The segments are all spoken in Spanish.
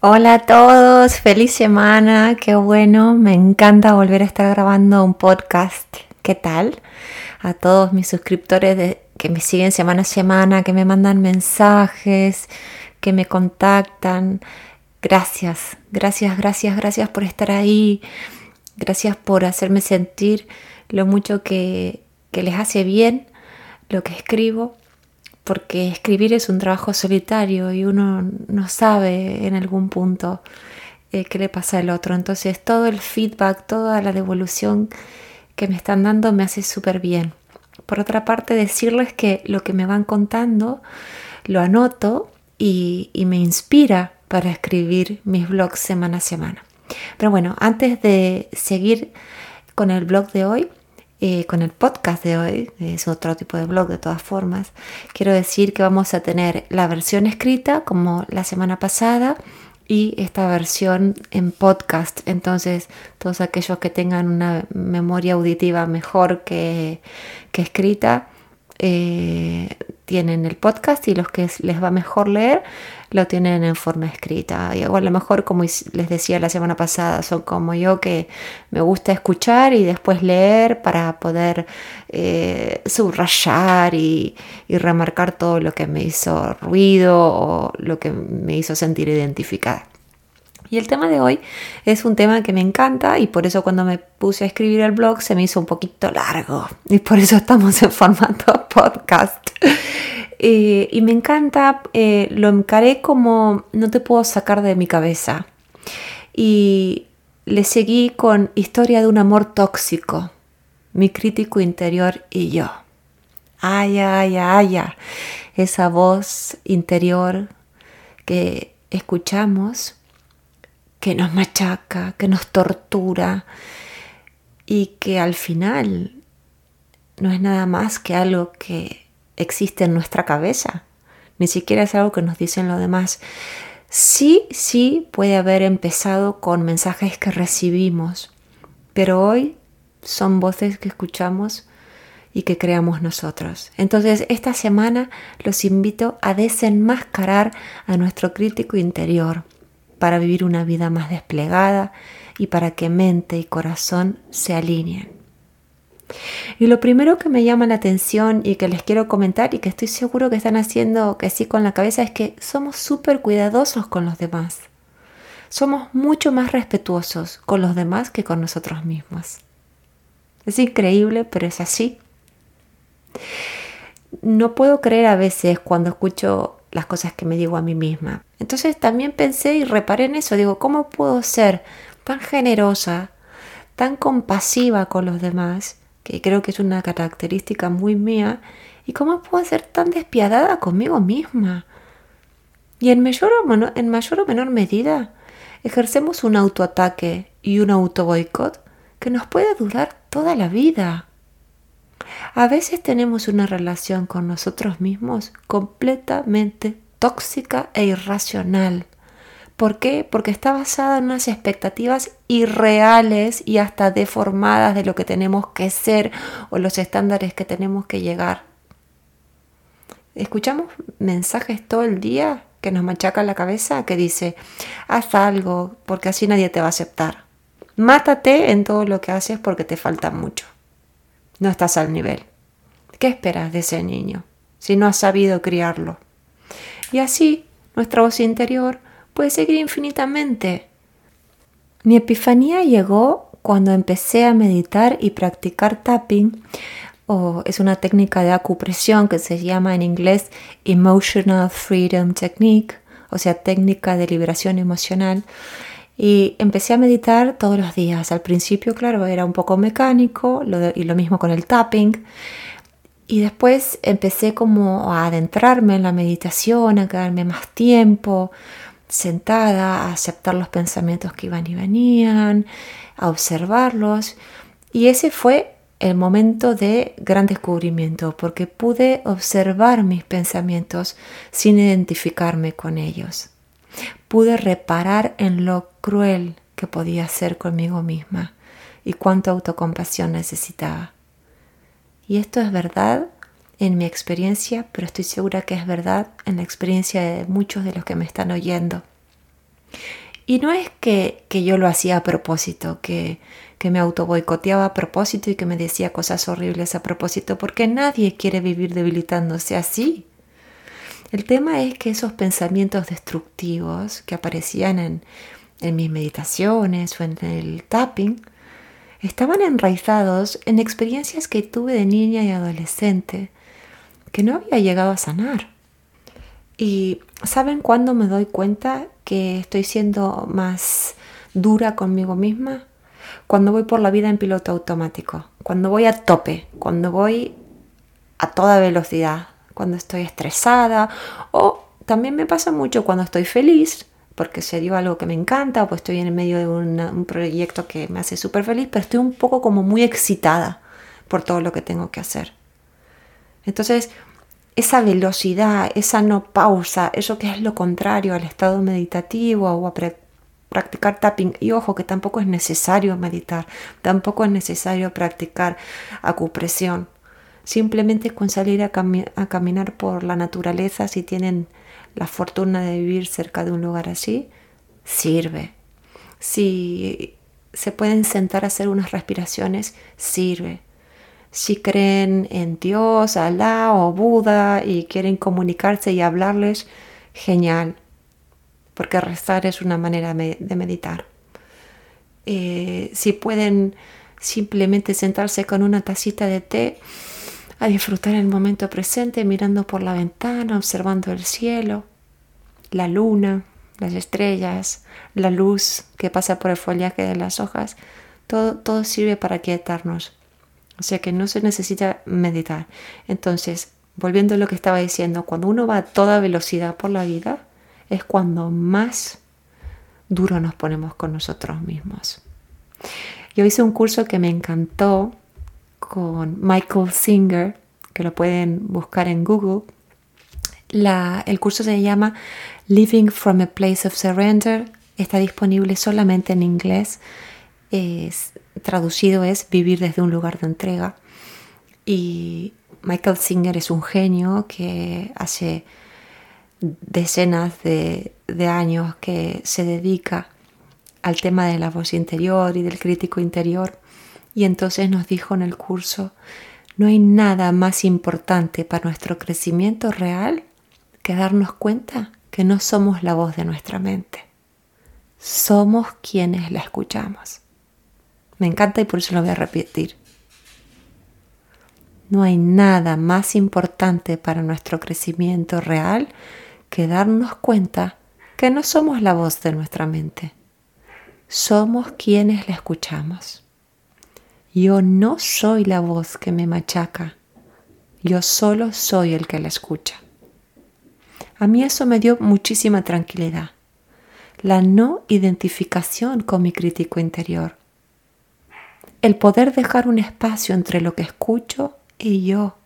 Hola a todos, feliz semana, qué bueno, me encanta volver a estar grabando un podcast. ¿Qué tal? A todos mis suscriptores que me siguen semana a semana, que me mandan mensajes, que me contactan. Gracias, gracias, gracias, gracias por estar ahí. Gracias por hacerme sentir lo mucho que, que les hace bien lo que escribo porque escribir es un trabajo solitario y uno no sabe en algún punto eh, qué le pasa al otro. Entonces todo el feedback, toda la devolución que me están dando me hace súper bien. Por otra parte, decirles que lo que me van contando lo anoto y, y me inspira para escribir mis blogs semana a semana. Pero bueno, antes de seguir con el blog de hoy, eh, con el podcast de hoy, es otro tipo de blog de todas formas, quiero decir que vamos a tener la versión escrita como la semana pasada y esta versión en podcast. Entonces, todos aquellos que tengan una memoria auditiva mejor que, que escrita, eh, tienen el podcast y los que les va mejor leer lo tienen en forma escrita. Y a lo mejor, como les decía la semana pasada, son como yo que me gusta escuchar y después leer para poder eh, subrayar y, y remarcar todo lo que me hizo ruido o lo que me hizo sentir identificada. Y el tema de hoy es un tema que me encanta y por eso cuando me puse a escribir el blog se me hizo un poquito largo y por eso estamos en formato podcast. Eh, y me encanta, eh, lo encaré como no te puedo sacar de mi cabeza. Y le seguí con Historia de un amor tóxico, mi crítico interior y yo. Ay, ay, ay, ay, esa voz interior que escuchamos que nos machaca, que nos tortura y que al final no es nada más que algo que existe en nuestra cabeza, ni siquiera es algo que nos dicen los demás. Sí, sí puede haber empezado con mensajes que recibimos, pero hoy son voces que escuchamos y que creamos nosotros. Entonces, esta semana los invito a desenmascarar a nuestro crítico interior para vivir una vida más desplegada y para que mente y corazón se alineen. Y lo primero que me llama la atención y que les quiero comentar y que estoy seguro que están haciendo que sí con la cabeza es que somos súper cuidadosos con los demás. Somos mucho más respetuosos con los demás que con nosotros mismos. Es increíble, pero es así. No puedo creer a veces cuando escucho las cosas que me digo a mí misma. Entonces también pensé y reparé en eso, digo, ¿cómo puedo ser tan generosa, tan compasiva con los demás, que creo que es una característica muy mía, y cómo puedo ser tan despiadada conmigo misma? Y en mayor o, menor, medida ejercemos un autoataque y un autoboicot que nos puede durar toda la vida. A veces tenemos una relación con nosotros mismos completamente tóxica e irracional. ¿Por qué? Porque está basada en unas expectativas irreales y hasta deformadas de lo que tenemos que ser o los estándares que tenemos que llegar. Escuchamos mensajes todo el día que nos machacan la cabeza que dice, haz algo porque así nadie te va a aceptar. Mátate en todo lo que haces porque te falta mucho no estás al nivel. ¿Qué esperas de ese niño si no has sabido criarlo? Y así nuestra voz interior puede seguir infinitamente. Mi epifanía llegó cuando empecé a meditar y practicar tapping, o es una técnica de acupresión que se llama en inglés Emotional Freedom Technique, o sea, técnica de liberación emocional. Y empecé a meditar todos los días. Al principio, claro, era un poco mecánico y lo mismo con el tapping. Y después empecé como a adentrarme en la meditación, a quedarme más tiempo sentada, a aceptar los pensamientos que iban y venían, a observarlos. Y ese fue el momento de gran descubrimiento, porque pude observar mis pensamientos sin identificarme con ellos pude reparar en lo cruel que podía ser conmigo misma y cuánta autocompasión necesitaba. Y esto es verdad en mi experiencia, pero estoy segura que es verdad en la experiencia de muchos de los que me están oyendo. Y no es que, que yo lo hacía a propósito, que, que me auto boicoteaba a propósito y que me decía cosas horribles a propósito, porque nadie quiere vivir debilitándose así. El tema es que esos pensamientos destructivos que aparecían en, en mis meditaciones o en el tapping estaban enraizados en experiencias que tuve de niña y adolescente que no había llegado a sanar. Y ¿saben cuándo me doy cuenta que estoy siendo más dura conmigo misma? Cuando voy por la vida en piloto automático, cuando voy a tope, cuando voy a toda velocidad, cuando estoy estresada o también me pasa mucho cuando estoy feliz porque se dio algo que me encanta o pues estoy en medio de un proyecto que me hace súper feliz, pero estoy un poco como muy excitada por todo lo que tengo que hacer. Entonces, esa velocidad, esa no pausa, eso que es lo contrario al estado meditativo o a practicar tapping, y ojo que tampoco es necesario meditar, tampoco es necesario practicar acupresión. Simplemente con salir a, caminar por la naturaleza, si tienen la fortuna de vivir cerca de un lugar así, sirve. Si se pueden sentar a hacer unas respiraciones, sirve. Si creen en Dios, Alá o Buda y quieren comunicarse y hablarles, genial, porque rezar es una manera de meditar. Eh, si pueden simplemente sentarse con una tacita de té, a disfrutar el momento presente mirando por la ventana, observando el cielo, la luna, las estrellas, la luz que pasa por el follaje de las hojas, todo, todo sirve para quietarnos. O sea que no se necesita meditar. Entonces, volviendo a lo que estaba diciendo, cuando uno va a toda velocidad por la vida, es cuando más duro nos ponemos con nosotros mismos. Yo hice un curso que me encantó con Michael Singer, que lo pueden buscar en Google. el curso se llama Living from a Place of Surrender. Está disponible solamente en inglés. Es, traducido es Vivir desde un lugar de entrega. Y Michael Singer es un genio que hace decenas de, de años que se dedica al tema de la voz interior y del crítico interior y entonces nos dijo en el curso, no hay nada más importante para nuestro crecimiento real que darnos cuenta que no somos la voz de nuestra mente. Somos quienes la escuchamos. Me encanta y por eso lo voy a repetir. No hay nada más importante para nuestro crecimiento real que darnos cuenta que no somos la voz de nuestra mente. Somos quienes la escuchamos. Yo no soy la voz que me machaca, yo solo soy el que la escucha. A mí eso me dio muchísima tranquilidad, la no identificación con mi crítico interior, el poder dejar un espacio entre lo que escucho y yo.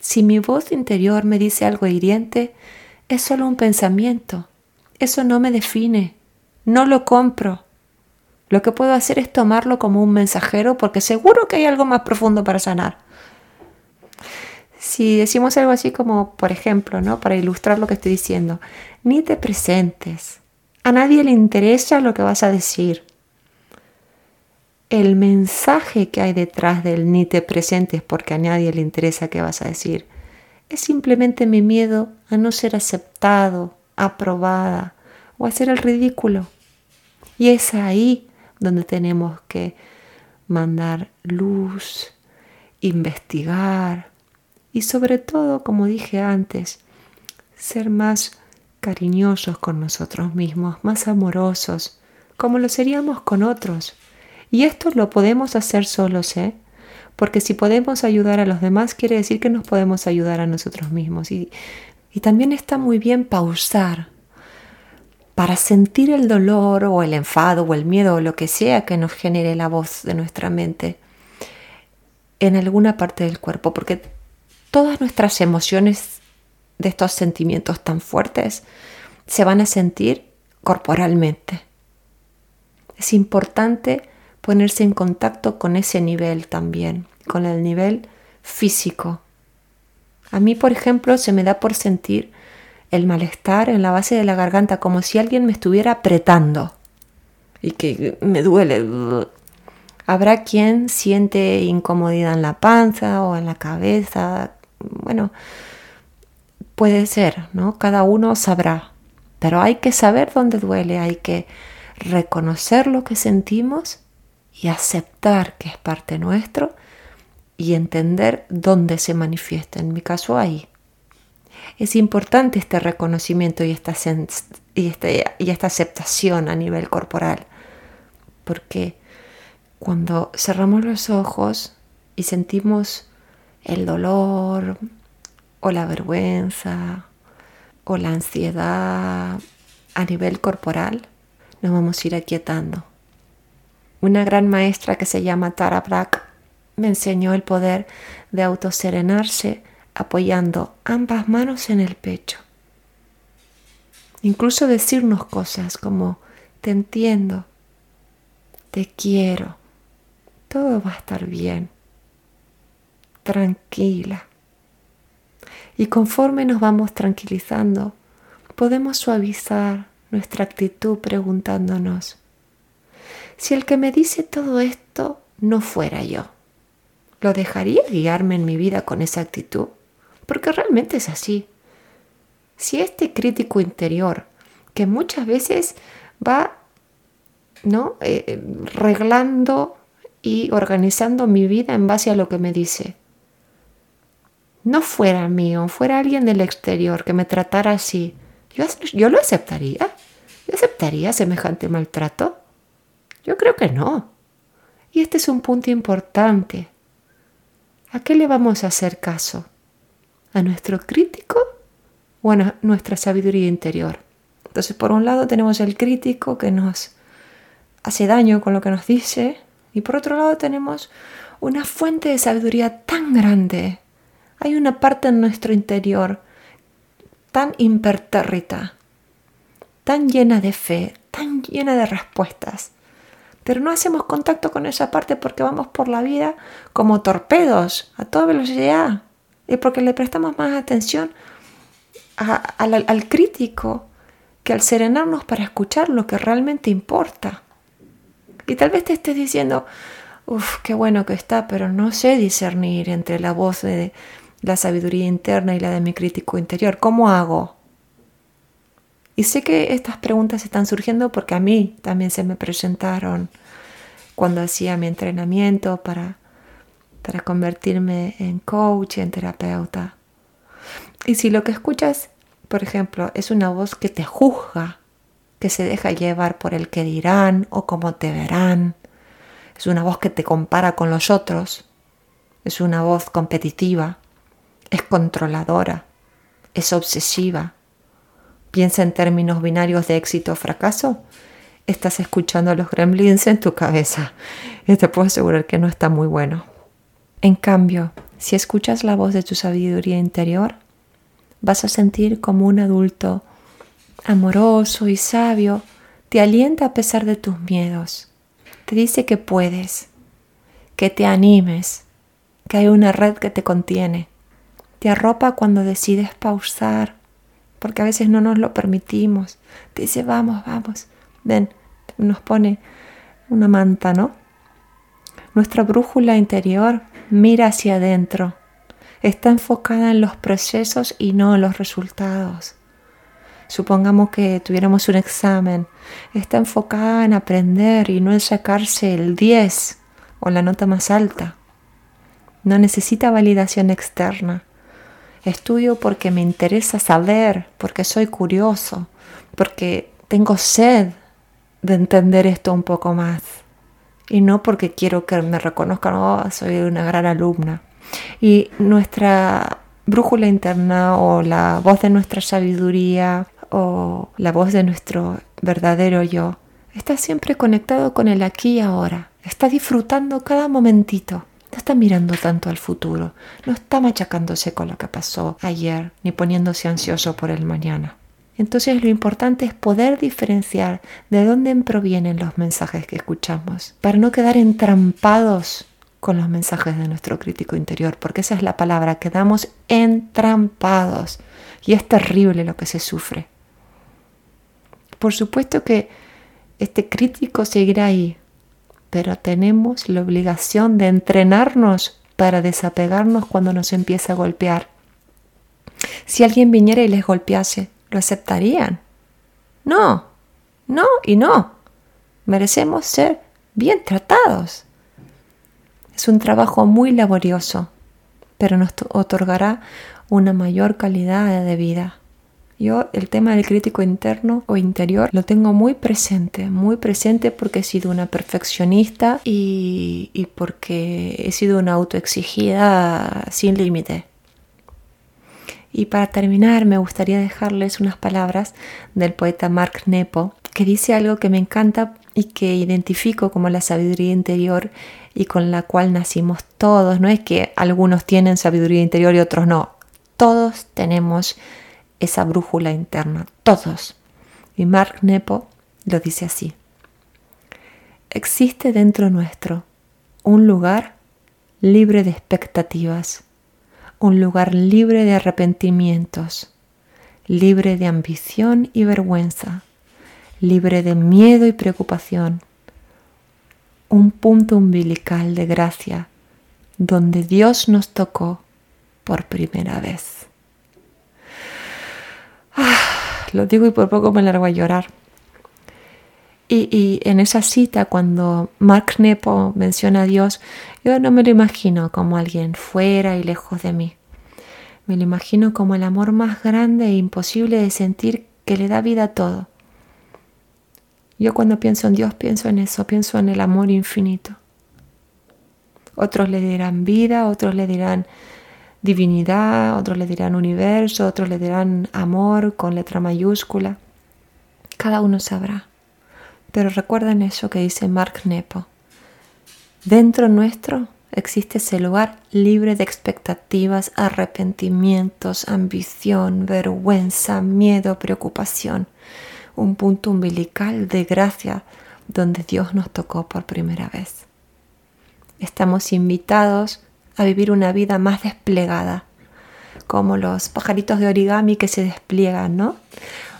Si mi voz interior me dice algo hiriente, es solo un pensamiento, eso no me define, no lo compro lo que puedo hacer es tomarlo como un mensajero porque seguro que hay algo más profundo para sanar. Si decimos algo así como, por ejemplo, ¿no? para ilustrar lo que estoy diciendo, ni te presentes. A nadie le interesa lo que vas a decir. El mensaje que hay detrás del ni te presentes porque a nadie le interesa qué vas a decir es simplemente mi miedo a no ser aceptado, aprobada o a hacer el ridículo. Y es ahí donde tenemos que mandar luz, investigar y sobre todo, como dije antes, ser más cariñosos con nosotros mismos, más amorosos, como lo seríamos con otros. Y esto lo podemos hacer solos, ¿eh? Porque si podemos ayudar a los demás, quiere decir que nos podemos ayudar a nosotros mismos. Y, y también está muy bien pausar, para sentir el dolor o el enfado o el miedo o lo que sea que nos genere la voz de nuestra mente en alguna parte del cuerpo, porque todas nuestras emociones de estos sentimientos tan fuertes se van a sentir corporalmente. Es importante ponerse en contacto con ese nivel también, con el nivel físico. A mí, por ejemplo, se me da por sentir el malestar en la base de la garganta, como si alguien me estuviera apretando y que me duele. Habrá quien siente incomodidad en la panza o en la cabeza. Bueno, puede ser, ¿no? Cada uno sabrá. Pero hay que saber dónde duele, hay que reconocer lo que sentimos y aceptar que es parte nuestro y entender dónde se manifiesta. En mi caso, ahí. Es importante este reconocimiento y esta, y este, y esta aceptación a nivel corporal, porque cuando cerramos los ojos y sentimos el dolor o la vergüenza o la ansiedad a nivel corporal, nos vamos a ir aquietando. Una gran maestra que se llama Tara Brach me enseñó el poder de autoserenarse apoyando ambas manos en el pecho. Incluso decirnos cosas como te entiendo, te quiero, todo va a estar bien, tranquila. Y conforme nos vamos tranquilizando, podemos suavizar nuestra actitud preguntándonos, si el que me dice todo esto no fuera yo, ¿lo dejaría guiarme en mi vida con esa actitud? Porque realmente es así. Si este crítico interior, que muchas veces va ¿no? Eh, eh, reglando y organizando mi vida en base a lo que me dice, no fuera mío, fuera alguien del exterior que me tratara así, yo, yo lo aceptaría. ¿Yo aceptaría semejante maltrato? Yo creo que no. Y este es un punto importante. ¿A qué le vamos a hacer caso? ¿A nuestro crítico o a nuestra sabiduría interior? Entonces, por un lado tenemos el crítico que nos hace daño con lo que nos dice y por otro lado tenemos una fuente de sabiduría tan grande. Hay una parte en nuestro interior tan impertérrita, tan llena de fe, tan llena de respuestas. Pero no hacemos contacto con esa parte porque vamos por la vida como torpedos a toda velocidad y porque le prestamos más atención al, al crítico que al serenarnos para escuchar lo que realmente importa. Y tal vez te estés diciendo, uff, qué bueno que está, pero no sé discernir entre la voz de la sabiduría interna y la de mi crítico interior. ¿Cómo hago? Y sé que estas preguntas están surgiendo porque a mí también se me presentaron cuando hacía mi entrenamiento para, para convertirme en coach y en terapeuta. Y si lo que escuchas, por ejemplo, es una voz que te juzga, que se deja llevar por el que dirán o cómo te verán, es una voz que te compara con los otros, es una voz competitiva, es controladora, es obsesiva, piensa en términos binarios de éxito o fracaso, estás escuchando a los gremlins en tu cabeza y te puedo asegurar que no está muy bueno. En cambio, si escuchas la voz de tu sabiduría interior, vas a sentir como un adulto amoroso y sabio te alienta a pesar de tus miedos. Te dice que puedes, que te animes, que hay una red que te contiene. Te arropa cuando decides pausar, porque a veces no nos lo permitimos. Te dice, vamos, vamos, ven, nos pone una manta, ¿no? Nuestra brújula interior mira hacia adentro, está enfocada en los procesos y no en los resultados. Supongamos que tuviéramos un examen, está enfocada en aprender y no en sacarse el 10 o la nota más alta. No necesita validación externa. Estudio porque me interesa saber, porque soy curioso, porque tengo sed de entender esto un poco más. Y no porque quiero que me reconozcan, oh, soy una gran alumna. Y nuestra brújula interna o la voz de nuestra sabiduría o la voz de nuestro verdadero yo está siempre conectado con el aquí y ahora. Está disfrutando cada momentito no está mirando tanto al futuro, no está machacándose con lo que pasó ayer, ni poniéndose ansioso por el mañana. Entonces lo importante es poder diferenciar de dónde provienen los mensajes que escuchamos, para no quedar entrampados con los mensajes de nuestro crítico interior, porque esa es la palabra, quedamos entrampados. Y es terrible lo que se sufre. Por supuesto que este crítico seguirá ahí, pero tenemos la obligación de entrenarnos para desapegarnos cuando nos empieza a golpear. Si alguien viniera y les golpease, ¿lo aceptarían? No, no y no. Merecemos ser bien tratados. Es un trabajo muy laborioso, pero nos otorgará una mayor calidad de vida. Yo el tema del crítico interno o interior lo tengo muy presente, muy presente porque he sido una perfeccionista y, y porque he sido una autoexigida sin límite. Y para terminar me gustaría dejarles unas palabras del poeta Mark Nepo que dice algo que me encanta y que identifico como la sabiduría interior y con la cual nacimos todos. No es que algunos tienen sabiduría interior y otros no. Todos tenemos esa brújula interna, todos. Y Mark Nepo lo dice así. Existe dentro nuestro un lugar libre de expectativas, un lugar libre de arrepentimientos, libre de ambición y vergüenza, libre de miedo y preocupación, un punto umbilical de gracia donde Dios nos tocó por primera vez. Ah, lo digo y por poco me largo a llorar. Y, en esa cita, cuando Mark Nepo menciona a Dios, yo no me lo imagino como alguien fuera y lejos de mí. Me lo imagino como el amor más grande e imposible de sentir que le da vida a todo. Yo cuando pienso en Dios pienso en eso, pienso en el amor infinito. Otros le dirán vida, otros le dirán divinidad, otros le dirán universo, otros le dirán amor con letra mayúscula. Cada uno sabrá. Pero recuerden eso que dice Mark Nepo. Dentro nuestro existe ese lugar libre de expectativas, arrepentimientos, ambición, vergüenza, miedo, preocupación un punto umbilical de gracia donde Dios nos tocó por primera vez. Estamos invitados a vivir una vida más desplegada, como los pajaritos de origami que se despliegan, ¿no?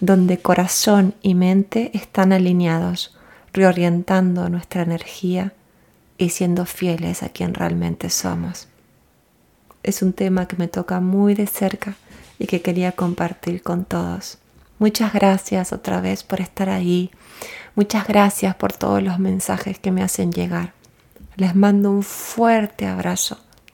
Donde corazón y mente están alineados, reorientando nuestra energía y siendo fieles a quien realmente somos. Es un tema que me toca muy de cerca y que quería compartir con todos. Muchas gracias otra vez por estar ahí. Muchas gracias por todos los mensajes que me hacen llegar. Les mando un fuerte abrazo